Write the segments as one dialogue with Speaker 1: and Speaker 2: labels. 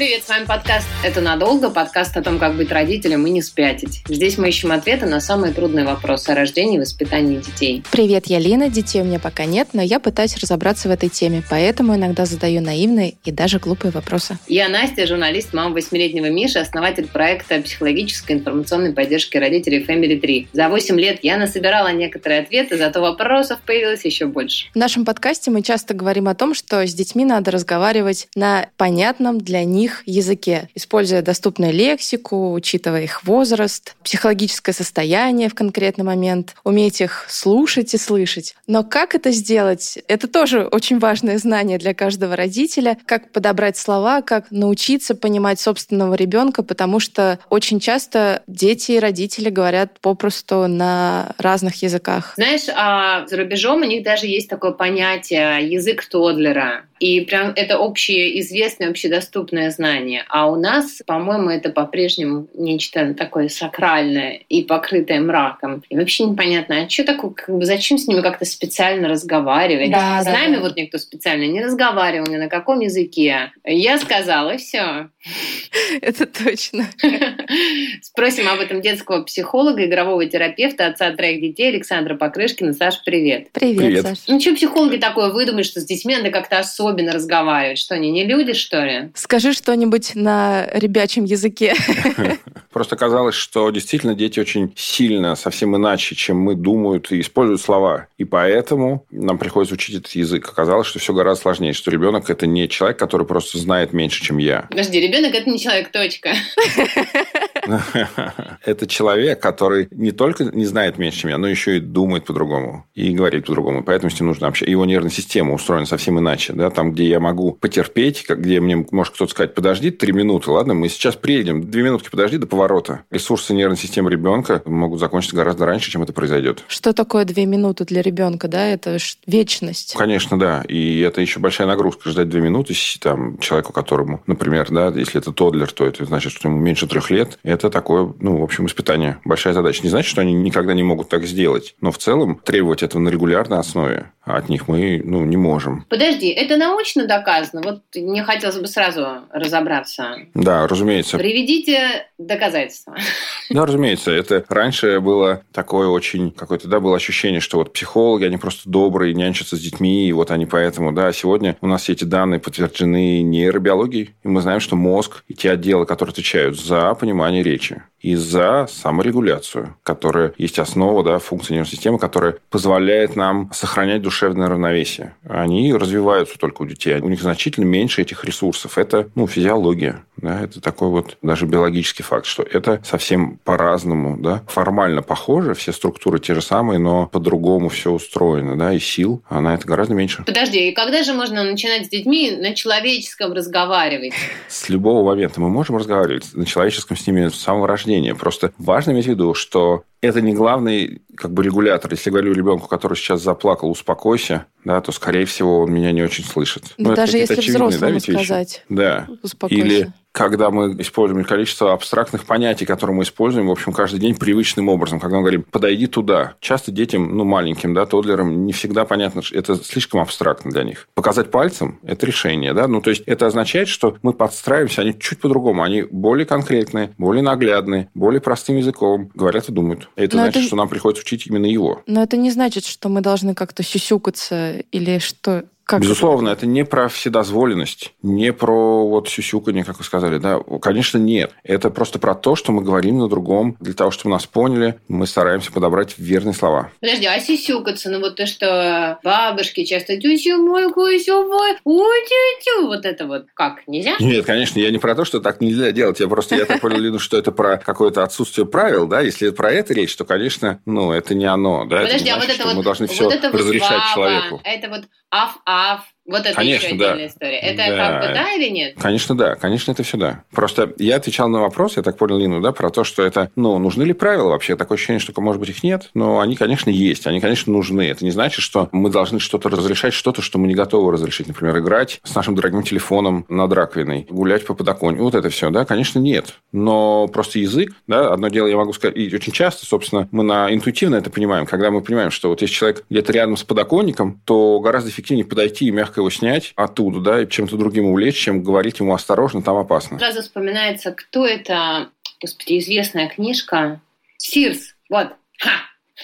Speaker 1: Привет, с вами подкаст «Это надолго», подкаст о том, как быть родителем и не спятить. Здесь мы ищем ответы на самые трудные вопросы о рождении и воспитании детей.
Speaker 2: Привет, я Лина, детей у меня пока нет, но я пытаюсь разобраться в этой теме, поэтому иногда задаю наивные и даже глупые вопросы.
Speaker 1: Я Настя, журналист, мама восьмилетнего Миши, основатель проекта психологической информационной поддержки родителей Family 3. За 8 лет я насобирала некоторые ответы, зато вопросов появилось еще больше.
Speaker 2: В нашем подкасте мы часто говорим о том, что с детьми надо разговаривать на понятном для них их языке, используя доступную лексику, учитывая их возраст, психологическое состояние в конкретный момент, уметь их слушать и слышать. Но как это сделать? Это тоже очень важное знание для каждого родителя, как подобрать слова, как научиться понимать собственного ребенка, потому что очень часто дети и родители говорят попросту на разных языках.
Speaker 1: Знаешь, а за рубежом у них даже есть такое понятие язык Тодлера. И прям это общее известное, общедоступное знание. А у нас, по-моему, это по-прежнему нечто такое сакральное и покрытое мраком. И вообще непонятно, а что такое, как бы, зачем с ними как-то специально разговаривать?
Speaker 2: Да,
Speaker 1: с
Speaker 2: да,
Speaker 1: нами
Speaker 2: да.
Speaker 1: вот никто специально не разговаривал, ни на каком языке. Я сказала, и все.
Speaker 2: Это точно.
Speaker 1: Спросим об этом детского психолога, игрового терапевта, отца троих детей Александра Покрышкина. Саш, привет.
Speaker 2: Привет,
Speaker 3: Привет.
Speaker 2: Саша.
Speaker 1: Ну что психологи такое выдумают, что с детьми надо как-то особенно разговаривать? Что они не люди, что ли?
Speaker 2: Скажи что-нибудь на ребячем языке.
Speaker 3: Просто казалось, что действительно дети очень сильно, совсем иначе, чем мы думают и используют слова. И поэтому нам приходится учить этот язык. Оказалось, что все гораздо сложнее, что ребенок это не человек, который просто знает меньше, чем я.
Speaker 1: Подожди, ребенок это не человек, точка.
Speaker 3: Это человек, который не только не знает меньше, чем я, но еще и думает по-другому. И говорит по-другому. Поэтому с ним нужно общаться. Его нервная система устроена совсем иначе. Да? Там, где я могу потерпеть, где мне может кто-то сказать, подожди три минуты, ладно, мы сейчас приедем, две минутки подожди до поворота. Ресурсы нервной системы ребенка могут закончиться гораздо раньше, чем это произойдет.
Speaker 2: Что такое две минуты для ребенка, да? Это вечность.
Speaker 3: Конечно, да. И это еще большая нагрузка. Ждать две минуты там, человеку, которому, например, да, если это тодлер, то это значит, что ему меньше трех лет. Это такое, ну, в общем, испытание. Большая задача. Не значит, что они никогда не могут так сделать. Но в целом требовать этого на регулярной основе от них мы ну, не можем.
Speaker 1: Подожди, это научно доказано? Вот мне хотелось бы сразу разобраться.
Speaker 3: Да, разумеется.
Speaker 1: Приведите доказательства.
Speaker 3: Да, разумеется. Это раньше было такое очень... Какое-то, да, было ощущение, что вот психологи, они просто добрые, нянчатся с детьми, и вот они поэтому, да, сегодня у нас все эти данные подтверждены нейробиологией, и мы знаем, что мозг и те отделы, которые отвечают за понимание речи и за саморегуляцию, которая есть основа, да, функции нервной системы, которая позволяет нам сохранять душевное равновесие. Они развиваются только у детей. У них значительно меньше этих ресурсов. Это, ну, физиология. Да, это такой вот даже биологический факт, что это совсем по-разному, да, формально похоже, все структуры те же самые, но по-другому все устроено, да, и сил, а на это гораздо меньше.
Speaker 1: Подожди, и когда же можно начинать с детьми на человеческом разговаривать?
Speaker 3: С любого момента мы можем разговаривать на человеческом с ними с самого рождения. Просто важно иметь в виду, что это не главный как бы регулятор. Если я говорю ребенку, который сейчас заплакал, успокойся, да, то, скорее всего, он меня не очень слышит.
Speaker 2: Да
Speaker 3: Ну, это
Speaker 2: даже
Speaker 3: какие-то
Speaker 2: если
Speaker 3: да,
Speaker 2: взрослому
Speaker 3: вещи?
Speaker 2: сказать.
Speaker 3: Да.
Speaker 2: Успокойся.
Speaker 3: Или когда мы используем количество абстрактных понятий, которые мы используем, в общем, каждый день привычным образом. Когда мы говорим «подойди туда», часто детям, ну, маленьким, да, тодлерам, не всегда понятно, что это слишком абстрактно для них. Показать пальцем – это решение, да, ну, то есть это означает, что мы подстраиваемся, они чуть по-другому, они более конкретные, более наглядные, более простым языком говорят и думают. И это
Speaker 2: Но
Speaker 3: значит,
Speaker 2: это-
Speaker 3: что нам приходится учить именно его.
Speaker 2: Но это не значит, что мы должны как-то сюсюкаться или что... Как
Speaker 3: Безусловно, это не про вседозволенность, не про вот сюсюканье, как вы сказали. Да, конечно, нет. Это просто про то, что мы говорим на другом. Для того, чтобы нас поняли, мы стараемся подобрать верные слова.
Speaker 1: Подожди, а сисюкаться, ну вот то, что бабушки часто тю мой кусю мой, ой тю вот это вот как, нельзя?
Speaker 3: Нет, конечно, я не про то, что так нельзя делать. Я просто, я так понял, Лину, что это про какое-то отсутствие правил, да. Если это про это речь, то, конечно, ну, это не оно, да.
Speaker 1: Подожди,
Speaker 3: это не
Speaker 1: а вот это вот,
Speaker 3: мы должны все
Speaker 1: это вот
Speaker 3: разрешать человеку.
Speaker 1: Это вот аф-аф, have Вот это
Speaker 3: Конечно,
Speaker 1: еще
Speaker 3: да.
Speaker 1: отдельная история. Это
Speaker 3: Да.
Speaker 1: как бы да или нет?
Speaker 3: Конечно, да. Конечно, это все да. Просто я отвечал на вопрос, я так понял, Лину, да, про то, что это, ну, нужны ли правила вообще? Такое ощущение, что, может быть, их нет, но они, конечно, есть. Они, конечно, нужны. Это не значит, что мы должны что-то разрешать, что-то, что мы не готовы разрешить. Например, играть с нашим дорогим телефоном над раковиной, гулять по подоконнику. Вот это все, да, конечно, нет. Но просто язык, да, одно дело я могу сказать, и очень часто, собственно, мы на интуитивно это понимаем, когда мы понимаем, что вот если человек где-то рядом с подоконником, то гораздо эффективнее подойти и мягко его снять оттуда, да, и чем-то другим увлечь, чем говорить ему осторожно, там опасно.
Speaker 1: Сразу вспоминается, кто это, господи, известная книжка. Сирс. Вот. Ха!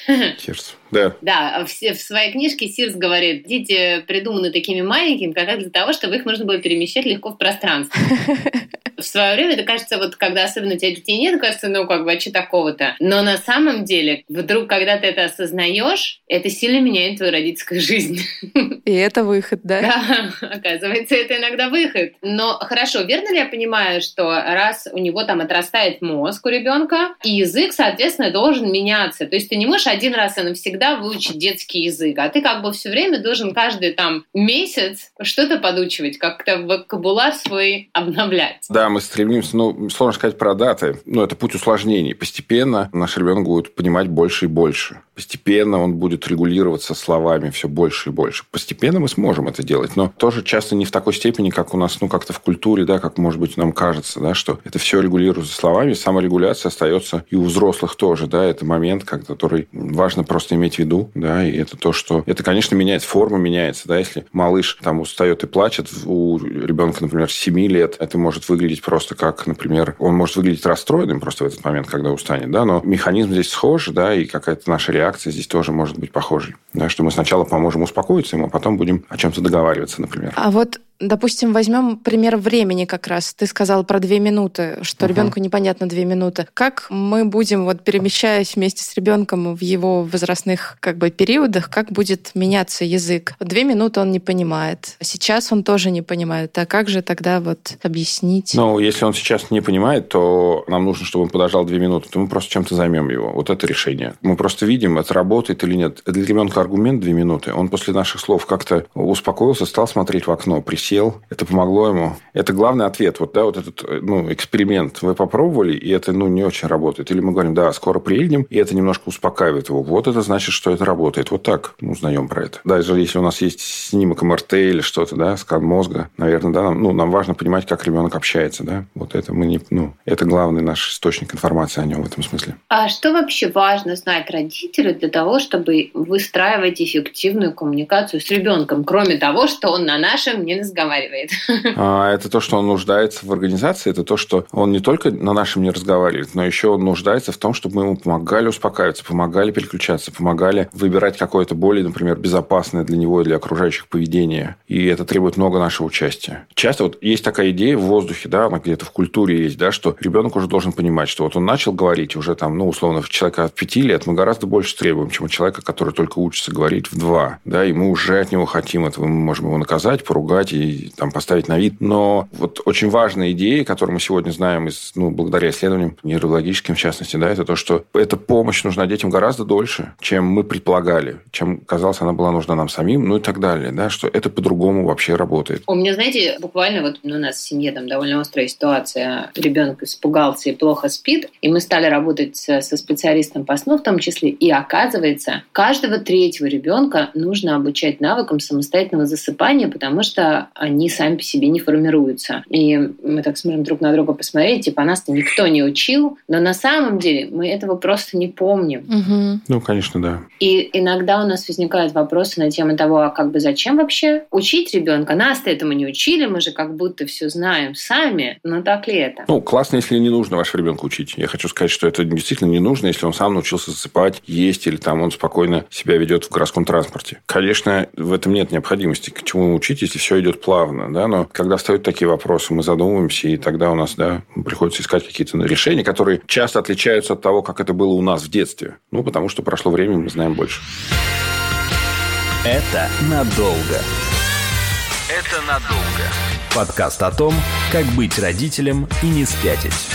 Speaker 3: Сердце. Да.
Speaker 1: Да, в, в своей книжке Сирс говорит, дети придуманы такими маленькими, как раз для того, чтобы их можно было перемещать легко в пространстве. В свое время, это кажется, вот когда особенно у тебя детей нет, кажется, ну как бы, а что такого-то? Но на самом деле, вдруг, когда ты это осознаешь, это сильно меняет твою родительскую жизнь.
Speaker 2: И это выход, да?
Speaker 1: Да, оказывается, это иногда выход. Но хорошо, верно ли я понимаю, что раз у него там отрастает мозг у ребенка, и язык, соответственно, должен меняться. То есть ты не можешь один раз и навсегда выучить детский язык, а ты как бы все время должен каждый там месяц что-то подучивать, как-то вокабуляр свой обновлять.
Speaker 3: Да, мы стремимся, ну, сложно сказать про даты, но это путь усложнений. Постепенно наш ребенок будет понимать больше и больше. Постепенно он будет регулироваться словами все больше и больше. Постепенно мы сможем это делать, но тоже часто не в такой степени, как у нас, ну, как-то в культуре, да, как, может быть, нам кажется, да, что это все регулируется словами, саморегуляция остается и у взрослых тоже, да, это момент, который важно просто иметь в виду, да, и это то, что... Это, конечно, меняется, форма меняется, да, если малыш там устает и плачет, у ребенка, например, 7 лет, это может выглядеть просто как, например, он может выглядеть расстроенным просто в этот момент, когда устанет, да, но механизм здесь схож, да, и какая-то наша реакция здесь тоже может быть похожей, да, что мы сначала поможем успокоиться ему, а потом будем о чем-то договариваться, например.
Speaker 2: А вот Допустим, возьмем пример времени как раз. Ты сказал про две минуты, что uh-huh. ребенку непонятно две минуты. Как мы будем, вот перемещаясь вместе с ребенком в его возрастных как бы периодах, как будет меняться язык? Две минуты он не понимает. Сейчас он тоже не понимает. А как же тогда вот объяснить?
Speaker 3: Ну, если он сейчас не понимает, то нам нужно, чтобы он подождал две минуты, то мы просто чем-то займем его. Вот это решение. Мы просто видим, это работает или нет. Для ребенка аргумент две минуты. Он после наших слов как-то успокоился, стал смотреть в окно, сел, это помогло ему. Это главный ответ. Вот, да, вот этот ну, эксперимент вы попробовали, и это ну, не очень работает. Или мы говорим, да, скоро приедем, и это немножко успокаивает его. Вот это значит, что это работает. Вот так мы узнаем про это. Даже если у нас есть снимок МРТ или что-то, да, скан мозга, наверное, да, нам, ну, нам важно понимать, как ребенок общается, да. Вот это мы не, ну, это главный наш источник информации о нем в этом смысле.
Speaker 1: А что вообще важно знать родителю для того, чтобы выстраивать эффективную коммуникацию с ребенком, кроме того, что он на нашем не разговаривает.
Speaker 3: А, это то, что он нуждается в организации, это то, что он не только на нашем не разговаривает, но еще он нуждается в том, чтобы мы ему помогали успокаиваться, помогали переключаться, помогали выбирать какое-то более, например, безопасное для него и для окружающих поведение. И это требует много нашего участия. Часто вот есть такая идея в воздухе, да, она где-то в культуре есть, да, что ребенок уже должен понимать, что вот он начал говорить уже там, ну, условно, человека от пяти лет мы гораздо больше требуем, чем у человека, который только учится говорить в два, да, и мы уже от него хотим этого, мы можем его наказать, поругать и там поставить на вид. Но вот очень важная идея, которую мы сегодня знаем из, ну, благодаря исследованиям нейрологическим, в частности, да, это то, что эта помощь нужна детям гораздо дольше, чем мы предполагали, чем, казалось, она была нужна нам самим, ну и так далее, да, что это по-другому вообще работает.
Speaker 1: У меня, знаете, буквально вот у нас в семье там довольно острая ситуация. Ребенок испугался и плохо спит, и мы стали работать со специалистом по сну в том числе, и оказывается, каждого третьего ребенка нужно обучать навыкам самостоятельного засыпания, потому что они сами по себе не формируются. И мы так смотрим друг на друга посмотреть, типа нас-то никто не учил, но на самом деле мы этого просто не помним.
Speaker 2: Угу.
Speaker 3: Ну, конечно, да.
Speaker 1: И иногда у нас возникают вопросы на тему того, а как бы зачем вообще учить ребенка? Нас-то этому не учили, мы же как будто все знаем сами. Но так ли это?
Speaker 3: Ну, классно, если не нужно вашего ребенка учить. Я хочу сказать, что это действительно не нужно, если он сам научился засыпать, есть, или там он спокойно себя ведет в городском транспорте. Конечно, в этом нет необходимости. К чему учить, если все идет плавно, да? Но когда встают такие вопросы, мы задумываемся, и тогда у нас, да, приходится искать какие-то решения, которые часто отличаются от того, как это было у нас в детстве. Ну, потому что прошло время, мы знаем больше.
Speaker 4: Это надолго. Это надолго. Подкаст о том, как быть родителем и не спятить.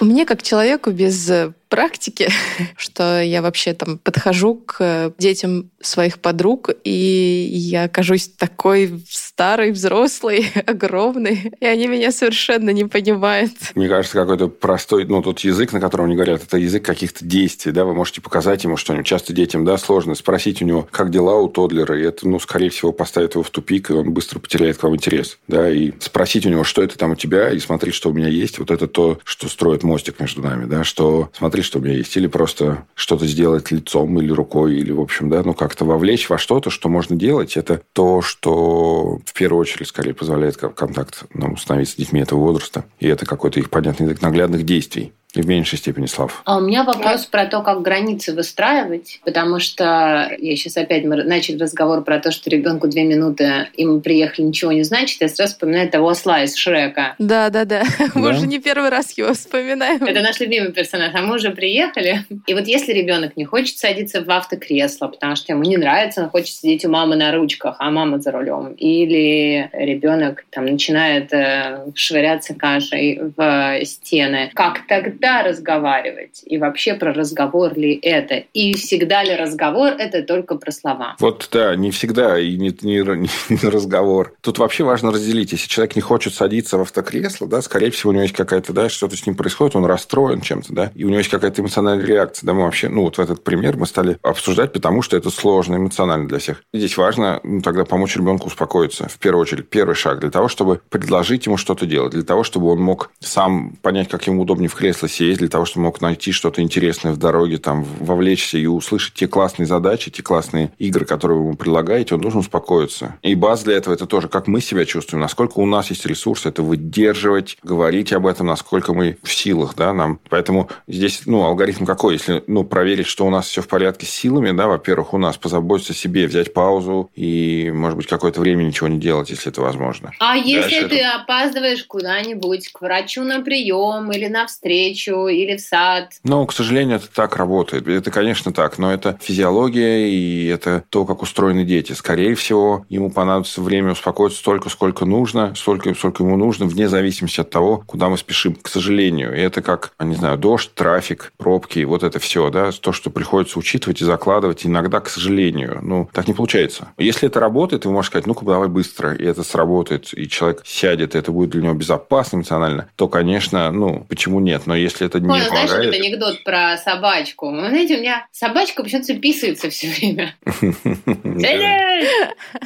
Speaker 2: Мне, как человеку без практики, что я вообще там подхожу к детям своих подруг, и я окажусь такой старый, взрослый, огромный, и они меня совершенно не понимают.
Speaker 3: Мне кажется, какой-то простой, ну, тот язык, на котором они говорят, это язык каких-то действий, да, вы можете показать ему что-нибудь. Часто детям, да, сложно спросить у него, как дела у Тодлера, и это, ну, скорее всего, поставит его в тупик, и он быстро потеряет к вам интерес, да, и спросить у него, что это там у тебя, и смотреть, что у меня есть, вот это то, что строит мостик между нами, да, что смотри, что у меня есть, или просто что-то сделать лицом или рукой, или, в общем, да, ну, как-то вовлечь во что-то, что можно делать, это то, что в первую очередь, скорее, позволяет контакт нам установить с детьми этого возраста. И это какой-то их понятный язык наглядных действий. И в меньшей степени слав.
Speaker 1: А у меня вопрос про то, как границы выстраивать, потому что я сейчас опять мы начали разговор про то, что ребенку две минуты, и мы приехали, ничего не значит. Я сразу вспоминаю того осла из Шрека.
Speaker 2: Да, да, да. Мы уже не первый раз его вспоминаем.
Speaker 1: Это наш любимый персонаж. А мы уже приехали. И вот если ребенок не хочет садиться в автокресло, потому что ему не нравится, он хочет сидеть у мамы на ручках, а мама за рулем, или ребенок там начинает э, швыряться кашей в стены, как тогда всегда разговаривать? И вообще про разговор ли это? И всегда ли разговор – это только про слова?
Speaker 3: Вот да, не всегда и не, не, не разговор. Тут вообще важно разделить. Если человек не хочет садиться в автокресло, да, скорее всего, у него есть какая-то, да, что-то с ним происходит, он расстроен чем-то, да, и у него есть какая-то эмоциональная реакция. Да, мы вообще, ну, вот в этот пример мы стали обсуждать, потому что это сложно эмоционально для всех. Здесь важно ну, тогда помочь ребенку успокоиться. В первую очередь, первый шаг для того, чтобы предложить ему что-то делать, для того, чтобы он мог сам понять, как ему удобнее в кресло сесть, для того, чтобы мог найти что-то интересное в дороге, там, вовлечься и услышать те классные задачи, те классные игры, которые вы ему предлагаете, он должен успокоиться. И база для этого – это тоже, как мы себя чувствуем, насколько у нас есть ресурсы это выдерживать, говорить об этом, насколько мы в силах, да, нам. Поэтому здесь, ну, алгоритм какой? Если, ну, проверить, что у нас все в порядке с силами, да, во-первых, у нас позаботиться о себе, взять паузу и, может быть, какое-то время ничего не делать, если это возможно.
Speaker 1: А Дальше если ты это... опаздываешь куда-нибудь к врачу на прием или на встречу, или в сад.
Speaker 3: Ну, к сожалению, это так работает. Это, конечно, так, но это физиология и это то, как устроены дети. Скорее всего, ему понадобится время успокоиться столько, сколько нужно, столько, сколько ему нужно, вне зависимости от того, куда мы спешим. К сожалению, и это как, не знаю, дождь, трафик, пробки, вот это все, да, то, что приходится учитывать и закладывать. Иногда, к сожалению, ну, так не получается. Если это работает, вы можете сказать, ну-ка, давай быстро, и это сработает, и человек сядет, и это будет для него безопасно эмоционально, то, конечно, ну, почему нет? Но если это
Speaker 1: Понял, знаешь, этот анекдот про собачку? Вы знаете, у меня собачка почему-то писается все время.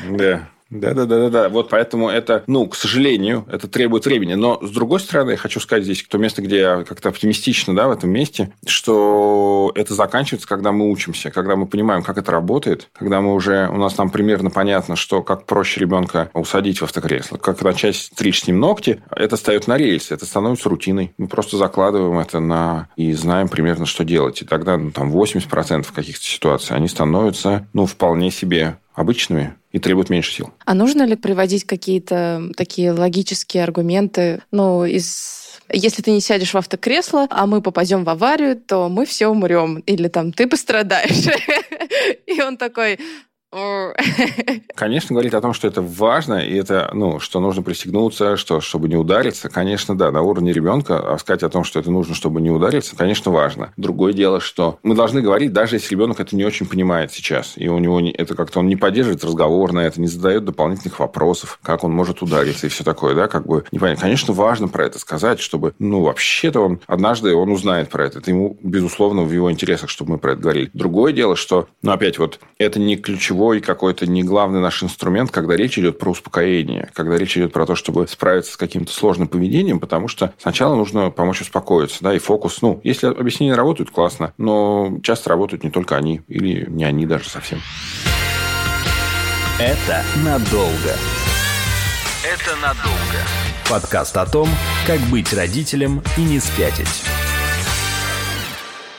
Speaker 3: Да. Да, да, да, да, да. Вот поэтому это, ну, к сожалению, это требует времени. Но с другой стороны, я хочу сказать здесь то место, где я как-то оптимистично, да, в этом месте, что это заканчивается, когда мы учимся, когда мы понимаем, как это работает, когда мы уже, у нас там примерно понятно, что как проще ребенка усадить в автокресло, как начать стричь с ним ногти, это встает на рельсы, это становится рутиной. Мы просто закладываем это на и знаем примерно, что делать. И тогда ну, там 80% каких-то ситуаций, они становятся, ну, вполне себе обычными и требуют меньше сил.
Speaker 2: А нужно ли приводить какие-то такие логические аргументы, ну, из если ты не сядешь в автокресло, а мы попадем в аварию, то мы все умрем. Или там ты пострадаешь. И он такой,
Speaker 3: Конечно, говорить о том, что это важно, и это, ну, что нужно пристегнуться, что, чтобы не удариться, конечно, да, на уровне ребенка, а сказать о том, что это нужно, чтобы не удариться, конечно, важно. Другое дело, что мы должны говорить, даже если ребенок это не очень понимает сейчас, и у него не, это как-то он не поддерживает разговор на это, не задает дополнительных вопросов, как он может удариться и все такое, да, как бы непонятно. Конечно, важно про это сказать, чтобы, ну, вообще-то он однажды он узнает про это. Это ему, безусловно, в его интересах, чтобы мы про это говорили. Другое дело, что, ну, опять вот, это не ключевое ключевой какой-то не главный наш инструмент, когда речь идет про успокоение, когда речь идет про то, чтобы справиться с каким-то сложным поведением, потому что сначала нужно помочь успокоиться, да, и фокус, ну, если объяснения работают, классно, но часто работают не только они, или не они даже совсем.
Speaker 4: Это надолго. Это надолго. Подкаст о том, как быть родителем и не спятить.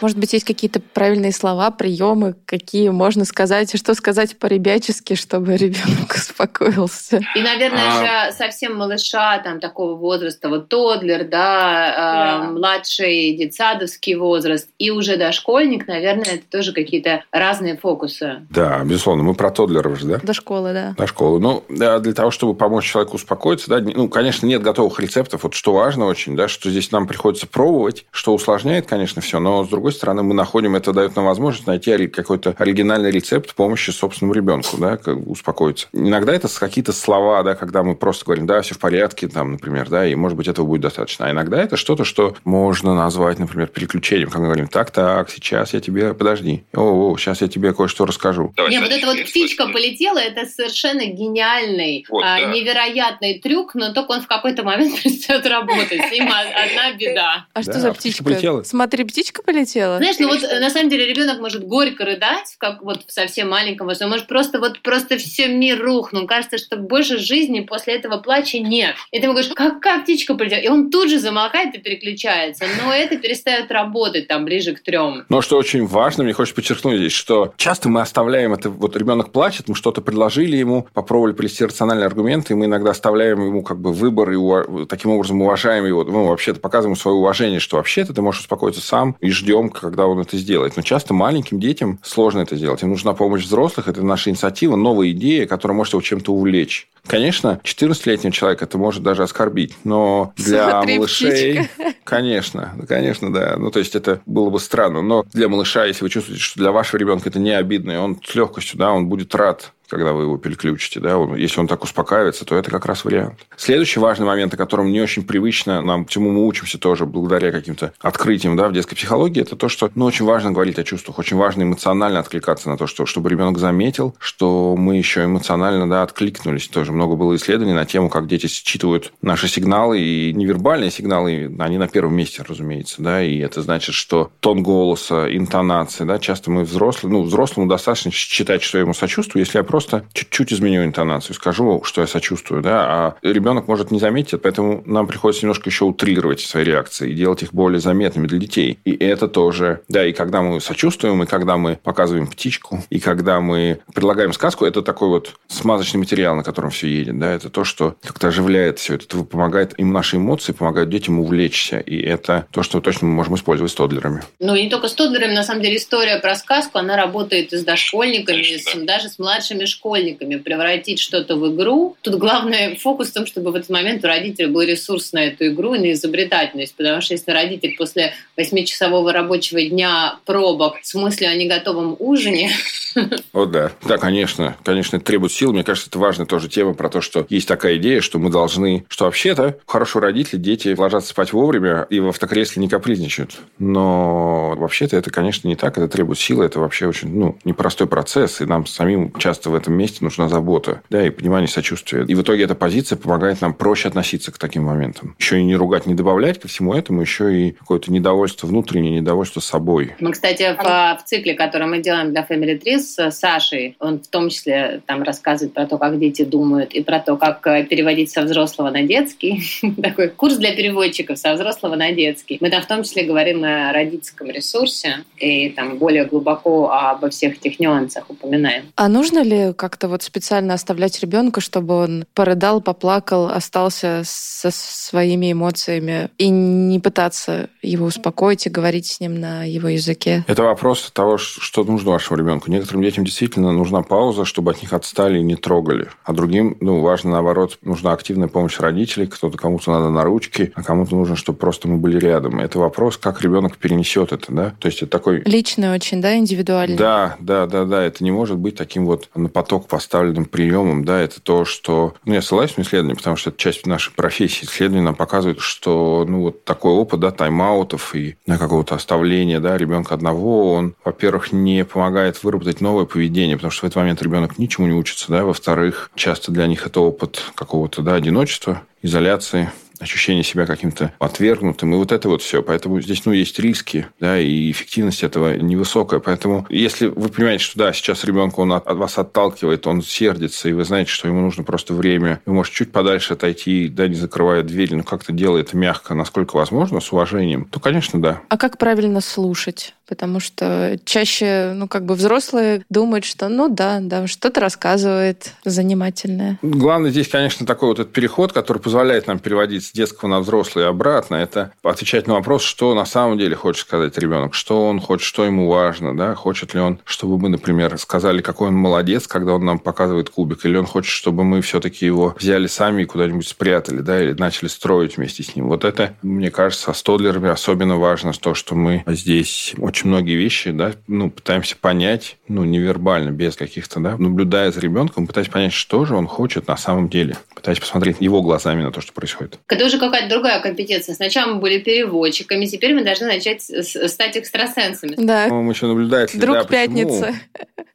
Speaker 2: Может быть, есть какие-то правильные слова, приемы, какие можно сказать, что сказать по-ребячески, чтобы ребенок успокоился.
Speaker 1: И, наверное, а... же совсем малыша там такого возраста, вот тодлер, да, да. Э, младший детсадовский возраст, и уже дошкольник, наверное, это тоже какие-то разные фокусы.
Speaker 3: Да, безусловно. Мы про тодлеров же, да?
Speaker 2: До школы, да.
Speaker 3: До школы. Ну, для того, чтобы помочь человеку успокоиться, да, ну, конечно, нет готовых рецептов. Вот что важно очень, да, что здесь нам приходится пробовать, что усложняет, конечно, все, но с другой стороны, мы находим, это дает нам возможность найти какой-то оригинальный рецепт помощи собственному ребенку, да, как успокоиться. Иногда это какие-то слова, да, когда мы просто говорим, да, все в порядке, там, например, да, и, может быть, этого будет достаточно. А иногда это что-то, что можно назвать, например, переключением, когда мы говорим, так, так, сейчас я тебе, подожди, о, о сейчас я тебе кое-что расскажу.
Speaker 1: Давай, Нет, вот эта вот птичка полетела, это совершенно гениальный, вот, а, да. невероятный трюк, но только он в какой-то момент перестает работать. С ним одна беда.
Speaker 2: А что за птичка? полетела? Смотри, птичка полетела.
Speaker 1: Знаешь, ну вот на самом деле ребенок может горько рыдать, как вот в совсем маленьком возрасте, может просто вот просто все мир рухнул. Кажется, что больше жизни после этого плача нет. И ты ему говоришь, какая птичка полетела? И он тут же замолкает и переключается. Но это перестает работать там ближе к трем.
Speaker 3: Но что очень важно, мне хочется подчеркнуть здесь, что часто мы оставляем это, вот ребенок плачет, мы что-то предложили ему, попробовали привести рациональные аргументы, и мы иногда оставляем ему как бы выбор и таким образом уважаем его. Ну, вообще-то показываем свое уважение, что вообще-то ты можешь успокоиться сам и ждем, когда он это сделает. Но часто маленьким детям сложно это сделать. Им нужна помощь взрослых, это наша инициатива, новая идея, которая может его чем-то увлечь. Конечно, 14-летний человек это может даже оскорбить, но для Смотри, малышей... Птичка. Конечно, конечно, да. Ну, то есть, это было бы странно. Но для малыша, если вы чувствуете, что для вашего ребенка это не обидно, и он с легкостью, да, он будет рад когда вы его переключите. Да? Если он так успокаивается, то это как раз вариант. Следующий важный момент, о котором не очень привычно, нам чему мы учимся тоже благодаря каким-то открытиям да, в детской психологии, это то, что ну, очень важно говорить о чувствах, очень важно эмоционально откликаться на то, что, чтобы ребенок заметил, что мы еще эмоционально да, откликнулись. Тоже много было исследований на тему, как дети считывают наши сигналы, и невербальные сигналы, они на первом месте, разумеется. Да? И это значит, что тон голоса, интонация. Да? Часто мы взрослые, ну, взрослому достаточно считать, что я ему сочувствую, если я просто чуть-чуть изменю интонацию, скажу, что я сочувствую, да, а ребенок может не заметить, поэтому нам приходится немножко еще утрировать свои реакции и делать их более заметными для детей. И это тоже, да, и когда мы сочувствуем, и когда мы показываем птичку, и когда мы предлагаем сказку, это такой вот смазочный материал, на котором все едет, да, это то, что как-то оживляет все это, помогает им наши эмоции, помогают детям увлечься, и это то, что точно мы можем использовать с тодлерами.
Speaker 1: Ну, и не только с тодлерами, на самом деле история про сказку, она работает и с дошкольниками, Конечно, с, даже с младшими школьниками, превратить что-то в игру. Тут главный фокус в том, чтобы в этот момент у родителя был ресурс на эту игру и на изобретательность. Потому что если родитель после восьмичасового рабочего дня пробок с мыслью о неготовом ужине...
Speaker 3: О, да. Да, конечно. Конечно, требует сил. Мне кажется, это важная тоже тема про то, что есть такая идея, что мы должны... Что вообще-то хорошие родители, дети ложатся спать вовремя и в автокресле не капризничают. Но вообще-то это, конечно, не так. Это требует силы. Это вообще очень ну, непростой процесс. И нам самим часто в этом месте нужна забота, да, и понимание, сочувствие. И в итоге эта позиция помогает нам проще относиться к таким моментам. Еще и не ругать, не добавлять ко всему этому, еще и какое-то недовольство внутреннее, недовольство собой.
Speaker 1: Мы, кстати, в, в цикле, который мы делаем для Family Tree с Сашей, он в том числе там рассказывает про то, как дети думают, и про то, как э, переводить со взрослого на детский. Такой курс для переводчиков со взрослого на детский. Мы там в том числе говорим о родительском ресурсе и там более глубоко обо всех этих нюансах упоминаем.
Speaker 2: А нужно ли как-то вот специально оставлять ребенка, чтобы он порыдал, поплакал, остался со своими эмоциями и не пытаться его успокоить и говорить с ним на его языке?
Speaker 3: Это вопрос того, что нужно вашему ребенку. Некоторым детям действительно нужна пауза, чтобы от них отстали и не трогали. А другим, ну, важно, наоборот, нужна активная помощь родителей. Кто-то кому-то надо на ручки, а кому-то нужно, чтобы просто мы были рядом. Это вопрос, как ребенок перенесет это, да? То есть это такой...
Speaker 2: Личный очень, да, индивидуальный?
Speaker 3: Да, да, да, да. Это не может быть таким вот поток поставленным приемом, да, это то, что... Ну, я ссылаюсь на исследования, потому что это часть нашей профессии. Исследования нам показывают, что, ну, вот такой опыт, да, тайм-аутов и на какого-то оставления, да, ребенка одного, он, во-первых, не помогает выработать новое поведение, потому что в этот момент ребенок ничему не учится, да, во-вторых, часто для них это опыт какого-то, да, одиночества, изоляции, ощущение себя каким-то отвергнутым, и вот это вот все. Поэтому здесь, ну, есть риски, да, и эффективность этого невысокая. Поэтому, если вы понимаете, что, да, сейчас ребенка он от, вас отталкивает, он сердится, и вы знаете, что ему нужно просто время, вы можете чуть подальше отойти, да, не закрывая дверь, но как-то делает мягко, насколько возможно, с уважением, то, конечно, да.
Speaker 2: А как правильно слушать? Потому что чаще, ну, как бы взрослые думают, что, ну, да, да, что-то рассказывает занимательное.
Speaker 3: Главное здесь, конечно, такой вот этот переход, который позволяет нам переводить с детского на взрослый и обратно, это отвечать на вопрос, что на самом деле хочет сказать ребенок, что он хочет, что ему важно, да, хочет ли он, чтобы мы, например, сказали, какой он молодец, когда он нам показывает кубик, или он хочет, чтобы мы все-таки его взяли сами и куда-нибудь спрятали, да, или начали строить вместе с ним. Вот это, мне кажется, со Стодлерами особенно важно, то, что мы здесь многие вещи, да, ну, пытаемся понять, ну, невербально, без каких-то, да, наблюдая за ребенком, пытаясь понять, что же он хочет на самом деле. Пытаясь посмотреть его глазами на то, что происходит.
Speaker 1: Это уже какая-то другая компетенция. Сначала мы были переводчиками, теперь мы должны начать стать экстрасенсами.
Speaker 2: Да.
Speaker 3: Ну, мы еще наблюдатели.
Speaker 2: Друг
Speaker 3: да,
Speaker 2: пятница.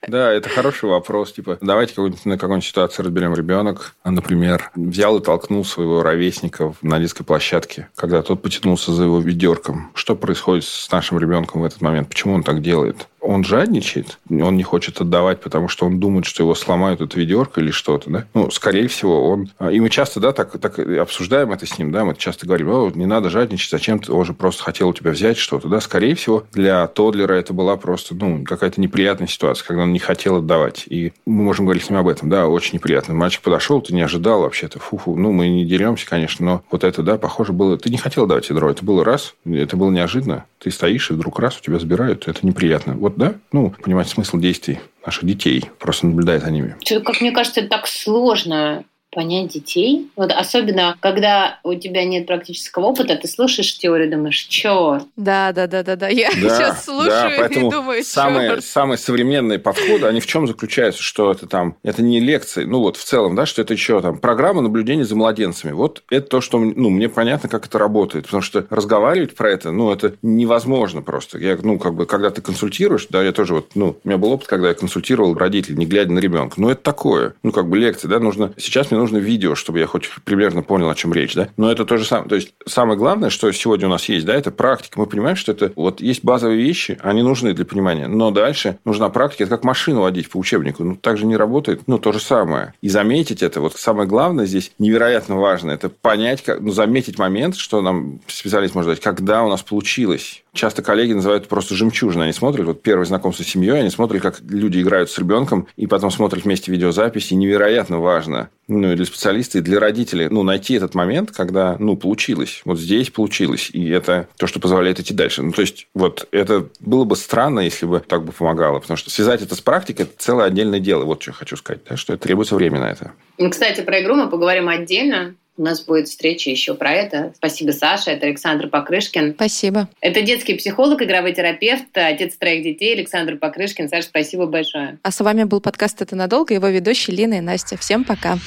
Speaker 3: Да, это хороший вопрос. Типа, давайте какую-нибудь, на какой-нибудь ситуации разберем ребенок, например, взял и толкнул своего ровесника на детской площадке, когда тот потянулся за его ведерком. Что происходит с нашим ребенком в этот момент? Почему он так делает? Он жадничает, он не хочет отдавать, потому что он думает, что его сломают это ведерко или что-то, да? Ну, скорее всего, он... А, и мы часто, да, так, так обсуждаем это с ним, да, мы часто говорим, о, не надо жадничать, зачем ты, он же просто хотел у тебя взять что-то, да? Скорее всего, для Тодлера это была просто, ну, какая-то неприятная ситуация, когда он не хотел отдавать. И мы можем говорить с ним об этом, да, очень неприятно. Мальчик подошел, ты не ожидал вообще-то, фу-фу. Ну, мы не деремся, конечно, но вот это, да, похоже было... Ты не хотел давать ядро, это было раз, это было неожиданно. Ты стоишь, и вдруг раз у тебя забирают, это неприятно. Вот, да, ну, понимать смысл действий наших детей, просто наблюдая за ними.
Speaker 1: Как мне кажется, так сложно понять детей. Вот особенно, когда у тебя нет практического опыта, ты слушаешь теорию, думаешь, черт.
Speaker 2: Да, да, да, да, да. Я да, сейчас слушаю да,
Speaker 3: поэтому
Speaker 2: и думаю,
Speaker 3: самые, черт. самые современные подходы, они в чем заключаются, что это там, это не лекции, ну вот в целом, да, что это еще там программа наблюдения за младенцами. Вот это то, что, ну, мне понятно, как это работает, потому что разговаривать про это, ну, это невозможно просто. Я, ну, как бы, когда ты консультируешь, да, я тоже вот, ну, у меня был опыт, когда я консультировал родителей, не глядя на ребенка. Ну, это такое, ну, как бы лекции, да, нужно, сейчас мне нужно видео, чтобы я хоть примерно понял, о чем речь, да. Но это то же самое. То есть, самое главное, что сегодня у нас есть, да, это практика. Мы понимаем, что это вот есть базовые вещи, они нужны для понимания. Но дальше нужна практика. Это как машину водить по учебнику. Ну, так же не работает. Ну, то же самое. И заметить это, вот самое главное здесь, невероятно важно, это понять, как, ну, заметить момент, что нам специалист может дать, когда у нас получилось Часто коллеги называют это просто жемчужиной. Они смотрят, вот первое знакомство с семьей, они смотрят, как люди играют с ребенком, и потом смотрят вместе видеозаписи. невероятно важно, ну, и для специалиста, и для родителей, ну, найти этот момент, когда, ну, получилось. Вот здесь получилось. И это то, что позволяет идти дальше. Ну, то есть, вот это было бы странно, если бы так бы помогало. Потому что связать это с практикой – это целое отдельное дело. Вот что я хочу сказать, да, что это требуется время на это.
Speaker 1: Ну, кстати, про игру мы поговорим отдельно. У нас будет встреча еще про это. Спасибо, Саша. Это Александр Покрышкин.
Speaker 2: Спасибо.
Speaker 1: Это детский психолог, игровой терапевт, отец троих детей Александр Покрышкин. Саша, спасибо большое.
Speaker 2: А с вами был подкаст «Это надолго», его ведущие Лина и Настя. Всем пока.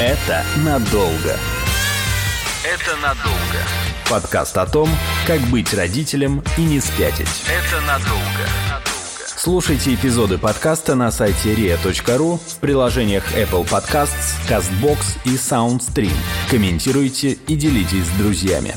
Speaker 4: Это надолго. Это надолго. Подкаст о том, как быть родителем и не спятить. Это надолго. Слушайте эпизоды подкаста на сайте ria.ru в приложениях Apple Podcasts, CastBox и SoundStream. Комментируйте и делитесь с друзьями.